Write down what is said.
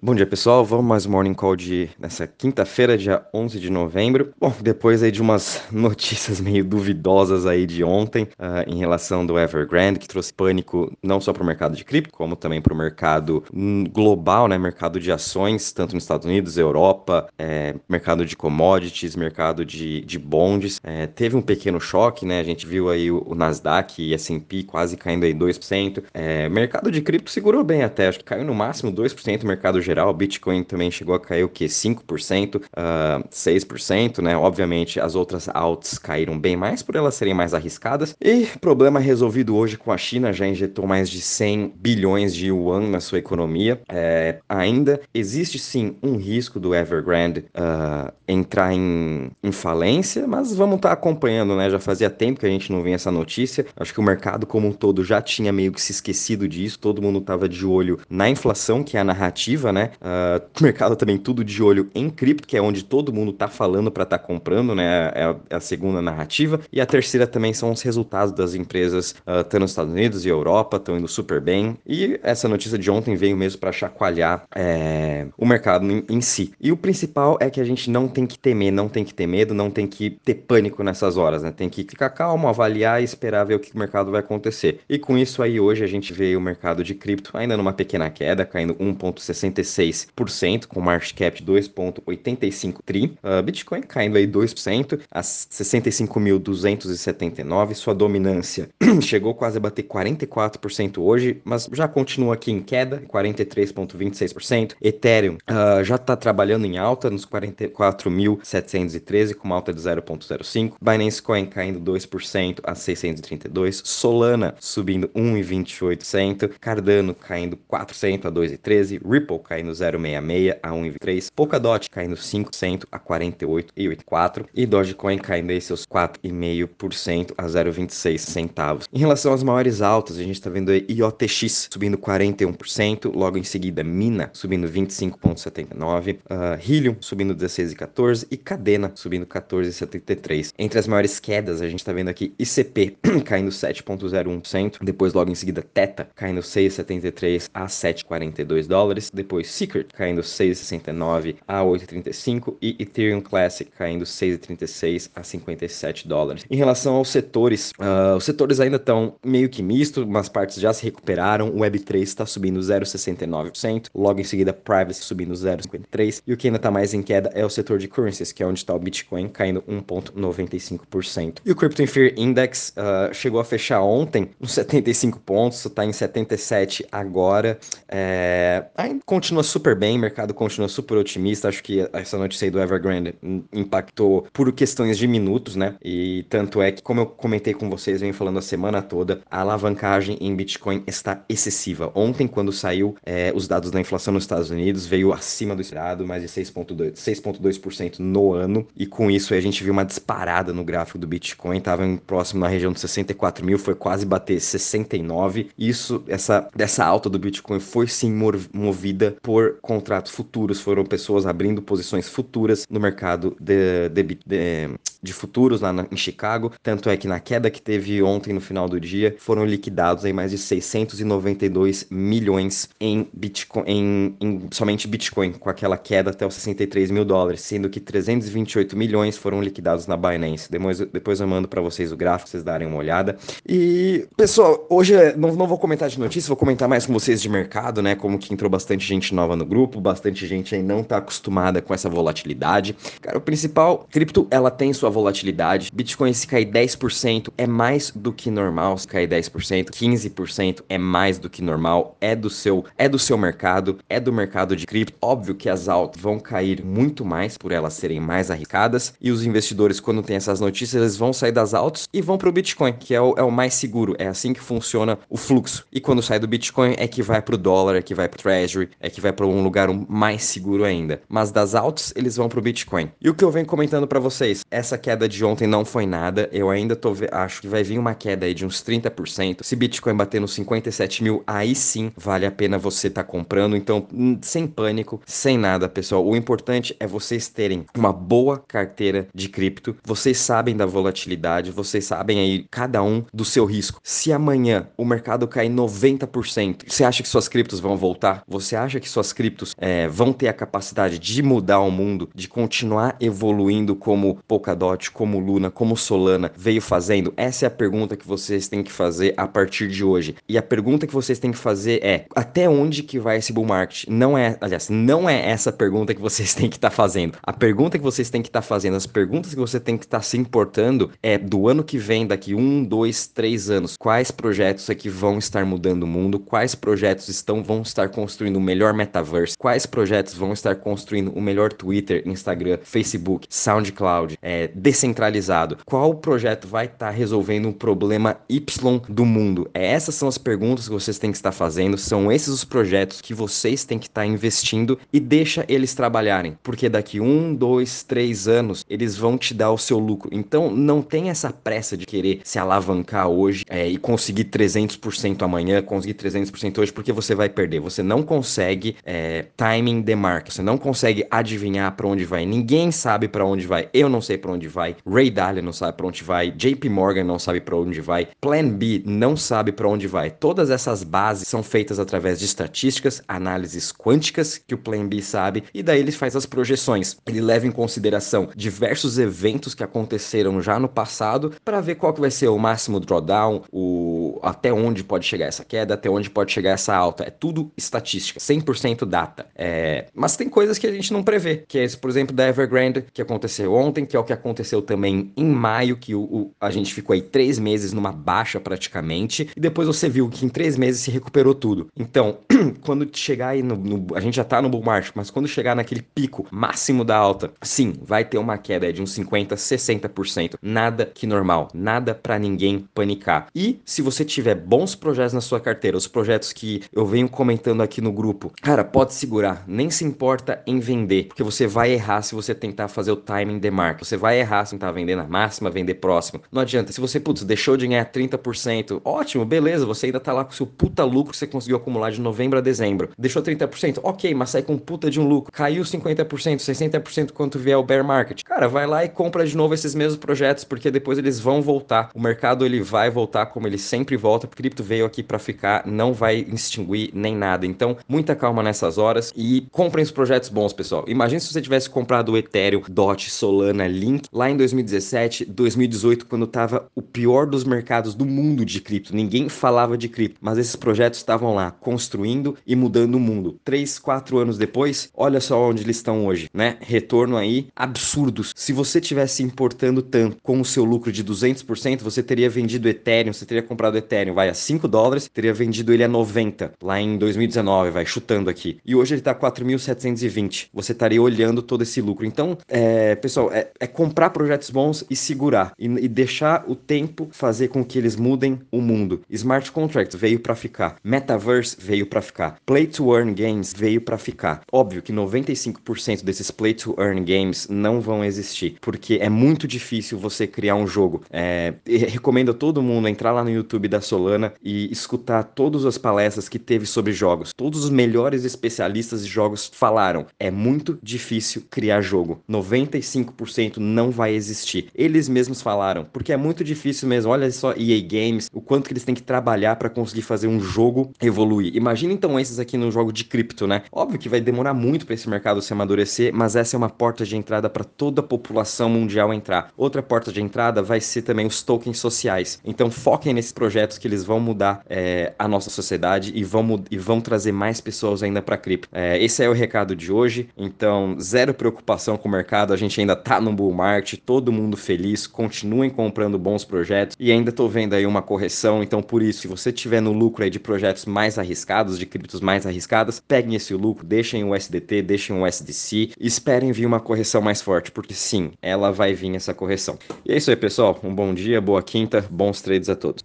Bom dia, pessoal. Vamos mais um Morning Call de nessa quinta-feira, dia 11 de novembro. Bom, depois aí de umas notícias meio duvidosas aí de ontem uh, em relação do Evergrande, que trouxe pânico não só para o mercado de cripto, como também para o mercado global, né, mercado de ações, tanto nos Estados Unidos, Europa, é, mercado de commodities, mercado de, de bonds. É, teve um pequeno choque, né? A gente viu aí o, o Nasdaq e S&P quase caindo aí 2%. É, mercado de cripto segurou bem até, acho que caiu no máximo 2% o mercado geral, Bitcoin também chegou a cair o que? 5%, uh, 6%, né? Obviamente as outras alts caíram bem mais por elas serem mais arriscadas. E problema resolvido hoje com a China, já injetou mais de 100 bilhões de yuan na sua economia. É, ainda existe sim um risco do Evergrande uh, entrar em, em, falência, mas vamos estar tá acompanhando, né? Já fazia tempo que a gente não vê essa notícia. Acho que o mercado como um todo já tinha meio que se esquecido disso, todo mundo estava de olho na inflação, que é a narrativa, né? Né? Uh, mercado também tudo de olho em cripto, que é onde todo mundo tá falando para estar tá comprando, né? É a, é a, segunda narrativa. E a terceira também são os resultados das empresas, uh, tanto nos Estados Unidos e Europa, estão indo super bem. E essa notícia de ontem veio mesmo para chacoalhar é, o mercado em, em, si. E o principal é que a gente não tem que temer, não tem que ter medo, não tem que ter pânico nessas horas, né? Tem que ficar calmo, avaliar e esperar ver o que o mercado vai acontecer. E com isso aí, hoje a gente vê o mercado de cripto ainda numa pequena queda, caindo 1,65 16%, com market cap de 2,85 tri. Uh, Bitcoin caindo aí 2% a 65.279. Sua dominância chegou quase a bater 44% hoje, mas já continua aqui em queda, 43,26%. Ethereum uh, já está trabalhando em alta nos 44.713, com uma alta de 0,05. Binance Coin caindo 2% a 632. Solana subindo 1,28%. Cardano caindo 4% a 2,13. Ripple caindo caindo 0,66 a 1,23, Polkadot caindo 5% a 48,84 e Dogecoin caindo aí seus 4,5% a 0,26 centavos. Em relação às maiores altas, a gente está vendo aí IOTX subindo 41%, logo em seguida Mina subindo 25,79%, uh, ah, Helium subindo 16,14% e Cadena subindo 14,73%. Entre as maiores quedas, a gente está vendo aqui ICP caindo 7,01%, depois logo em seguida Teta caindo 6,73 a 7,42 dólares, depois Secret caindo 6,69 a 8,35 e Ethereum Classic caindo 6,36 a 57 dólares. Em relação aos setores, uh, os setores ainda estão meio que mistos, umas partes já se recuperaram, o Web3 está subindo 0,69%, logo em seguida Privacy subindo 0,53% e o que ainda está mais em queda é o setor de currencies, que é onde está o Bitcoin caindo 1,95%. E o Crypto Fear Index uh, chegou a fechar ontem nos 75 pontos, está em 77 agora, é, continua continua super bem, o mercado continua super otimista. Acho que essa notícia aí do Evergrande impactou por questões de minutos, né? E tanto é que, como eu comentei com vocês, venho falando a semana toda, a alavancagem em Bitcoin está excessiva. Ontem, quando saiu é, os dados da inflação nos Estados Unidos, veio acima do esperado, mais de 6,2% no ano. E com isso a gente viu uma disparada no gráfico do Bitcoin, estava próximo na região de 64 mil, foi quase bater 69. Isso, essa dessa alta do Bitcoin foi sim movida por contratos futuros, foram pessoas abrindo posições futuras no mercado de, de, de, de futuros lá na, em Chicago. Tanto é que na queda que teve ontem no final do dia, foram liquidados aí mais de 692 milhões em Bitcoin, em, em somente Bitcoin, com aquela queda até os 63 mil dólares, sendo que 328 milhões foram liquidados na Binance. Depois, depois eu mando para vocês o gráfico, vocês darem uma olhada. E, pessoal, hoje não, não vou comentar de notícias, vou comentar mais com vocês de mercado, né? Como que entrou bastante gente nova no grupo, bastante gente aí não tá acostumada com essa volatilidade. Cara, o principal, cripto, ela tem sua volatilidade. Bitcoin se cair 10% é mais do que normal, se cair 10%, 15% é mais do que normal, é do seu, é do seu mercado, é do mercado de cripto. Óbvio que as altas vão cair muito mais por elas serem mais arriscadas e os investidores quando tem essas notícias, eles vão sair das altas e vão pro Bitcoin, que é o, é o mais seguro, é assim que funciona o fluxo. E quando sai do Bitcoin é que vai pro dólar, é que vai pro Treasury, é que vai para um lugar mais seguro ainda. Mas das altas, eles vão para o Bitcoin. E o que eu venho comentando para vocês, essa queda de ontem não foi nada. Eu ainda tô acho que vai vir uma queda aí de uns 30%. Se Bitcoin bater nos 57 mil, aí sim vale a pena você estar tá comprando. Então, sem pânico, sem nada, pessoal. O importante é vocês terem uma boa carteira de cripto. Vocês sabem da volatilidade, vocês sabem aí cada um do seu risco. Se amanhã o mercado cair 90%, você acha que suas criptos vão voltar? Você acha que que suas criptos é, vão ter a capacidade de mudar o mundo, de continuar evoluindo como Polkadot, como Luna, como Solana veio fazendo? Essa é a pergunta que vocês têm que fazer a partir de hoje. E a pergunta que vocês têm que fazer é: até onde que vai esse bull market? Não é, aliás, não é essa pergunta que vocês têm que estar tá fazendo. A pergunta que vocês têm que estar tá fazendo, as perguntas que você tem que estar tá se importando é do ano que vem, daqui um, dois, três anos, quais projetos é que vão estar mudando o mundo, quais projetos estão vão estar construindo o melhor metaverse, quais projetos vão estar construindo o melhor Twitter, Instagram, Facebook, SoundCloud, é, descentralizado, qual projeto vai estar resolvendo um problema Y do mundo. É, essas são as perguntas que vocês têm que estar fazendo, são esses os projetos que vocês têm que estar investindo e deixa eles trabalharem, porque daqui um, dois, três anos eles vão te dar o seu lucro. Então não tem essa pressa de querer se alavancar hoje é, e conseguir 300% amanhã, conseguir 300% hoje, porque você vai perder. Você não consegue é, timing the market, você não consegue adivinhar para onde vai. Ninguém sabe para onde vai. Eu não sei para onde vai. Ray Dalio não sabe para onde vai. JP Morgan não sabe para onde vai. Plan B não sabe para onde vai. Todas essas bases são feitas através de estatísticas, análises quânticas que o Plan B sabe e daí ele faz as projeções. Ele leva em consideração diversos eventos que aconteceram já no passado para ver qual que vai ser o máximo drawdown, o até onde pode chegar essa queda, até onde pode chegar essa alta. É tudo estatística, 100% data. É... Mas tem coisas que a gente não prevê, que é esse, por exemplo, da Evergrande, que aconteceu ontem, que é o que aconteceu também em maio, que o, o, a gente ficou aí três meses numa baixa praticamente, e depois você viu que em três meses se recuperou tudo. Então, quando chegar aí no, no, A gente já tá no bull market, mas quando chegar naquele pico máximo da alta, sim, vai ter uma queda de uns 50, 60%. Nada que normal, nada para ninguém panicar. E se você tiver bons projetos na sua carteira, os projetos que eu venho comentando aqui no grupo, cara, pode segurar, nem se importa em vender, porque você vai errar se você tentar fazer o timing de marca. Você vai errar se tentar vender na máxima, vender próximo. Não adianta. Se você, putz, deixou de ganhar 30%, ótimo, beleza, você ainda tá lá com seu puta lucro que você conseguiu acumular de novembro a dezembro. Deixou 30%, ok, mas sai com puta de um lucro. Caiu 50%, 60% quanto vier o bear market. Cara, vai lá e compra de novo esses mesmos projetos, porque depois eles vão voltar. O mercado ele vai voltar como ele sempre volta. O cripto veio aqui para ficar, não vai extinguir nem nada. Então, muita calma nessas horas e comprem os projetos bons, pessoal. Imagina se você tivesse comprado o Ethereum, DOT, Solana, Link lá em 2017, 2018, quando tava o pior dos mercados do mundo de cripto. Ninguém falava de cripto, mas esses projetos estavam lá construindo e mudando o mundo. Três, quatro anos depois, olha só onde eles estão hoje, né? Retorno aí absurdos. Se você tivesse importando tanto com o seu lucro de 200%, você teria vendido Ethereum, você teria comprado Ethereum, vai a 5 dólares, teria vendido ele a 90 lá em 2019, vai chutando aqui. E hoje ele tá 4.720. Você estaria olhando todo esse lucro. Então, é, pessoal, é, é, comprar projetos bons e segurar e, e deixar o tempo fazer com que eles mudem o mundo. Smart Contract veio para ficar. Metaverse veio para ficar. Play to Earn Games veio para ficar. Óbvio que 95% desses Play to Earn Games não vão existir, porque é muito difícil você criar um jogo. É, recomendo a todo mundo entrar lá no YouTube da Solana e escutar todas as palestras que teve sobre jogos. Todos os melhores especialistas de jogos falaram: é muito difícil criar jogo. 95% não vai existir. Eles mesmos falaram, porque é muito difícil mesmo. Olha só EA Games, o quanto que eles têm que trabalhar para conseguir fazer um jogo evoluir. Imagina então esses aqui no jogo de cripto, né? Óbvio que vai demorar muito para esse mercado se amadurecer, mas essa é uma porta de entrada para toda a população mundial entrar. Outra porta de entrada vai ser também os tokens sociais. Então foquem nesses projetos que eles vão mudar é, a nossa sociedade e vão, e vão trazer mais pessoas ainda para cripto. É, esse é o recado de hoje. Então zero preocupação com o mercado, a gente ainda tá no bull market, todo mundo feliz, continuem comprando bons projetos e ainda tô vendo aí uma correção. Então por isso, se você tiver no lucro aí de projetos mais arriscados, de criptos mais arriscadas, peguem esse lucro, deixem o SDT, deixem o SDC esperem vir uma correção mais forte, porque sim, ela vai vir essa correção. E é isso aí, pessoal. Um bom dia, boa quinta, bons trades a todos.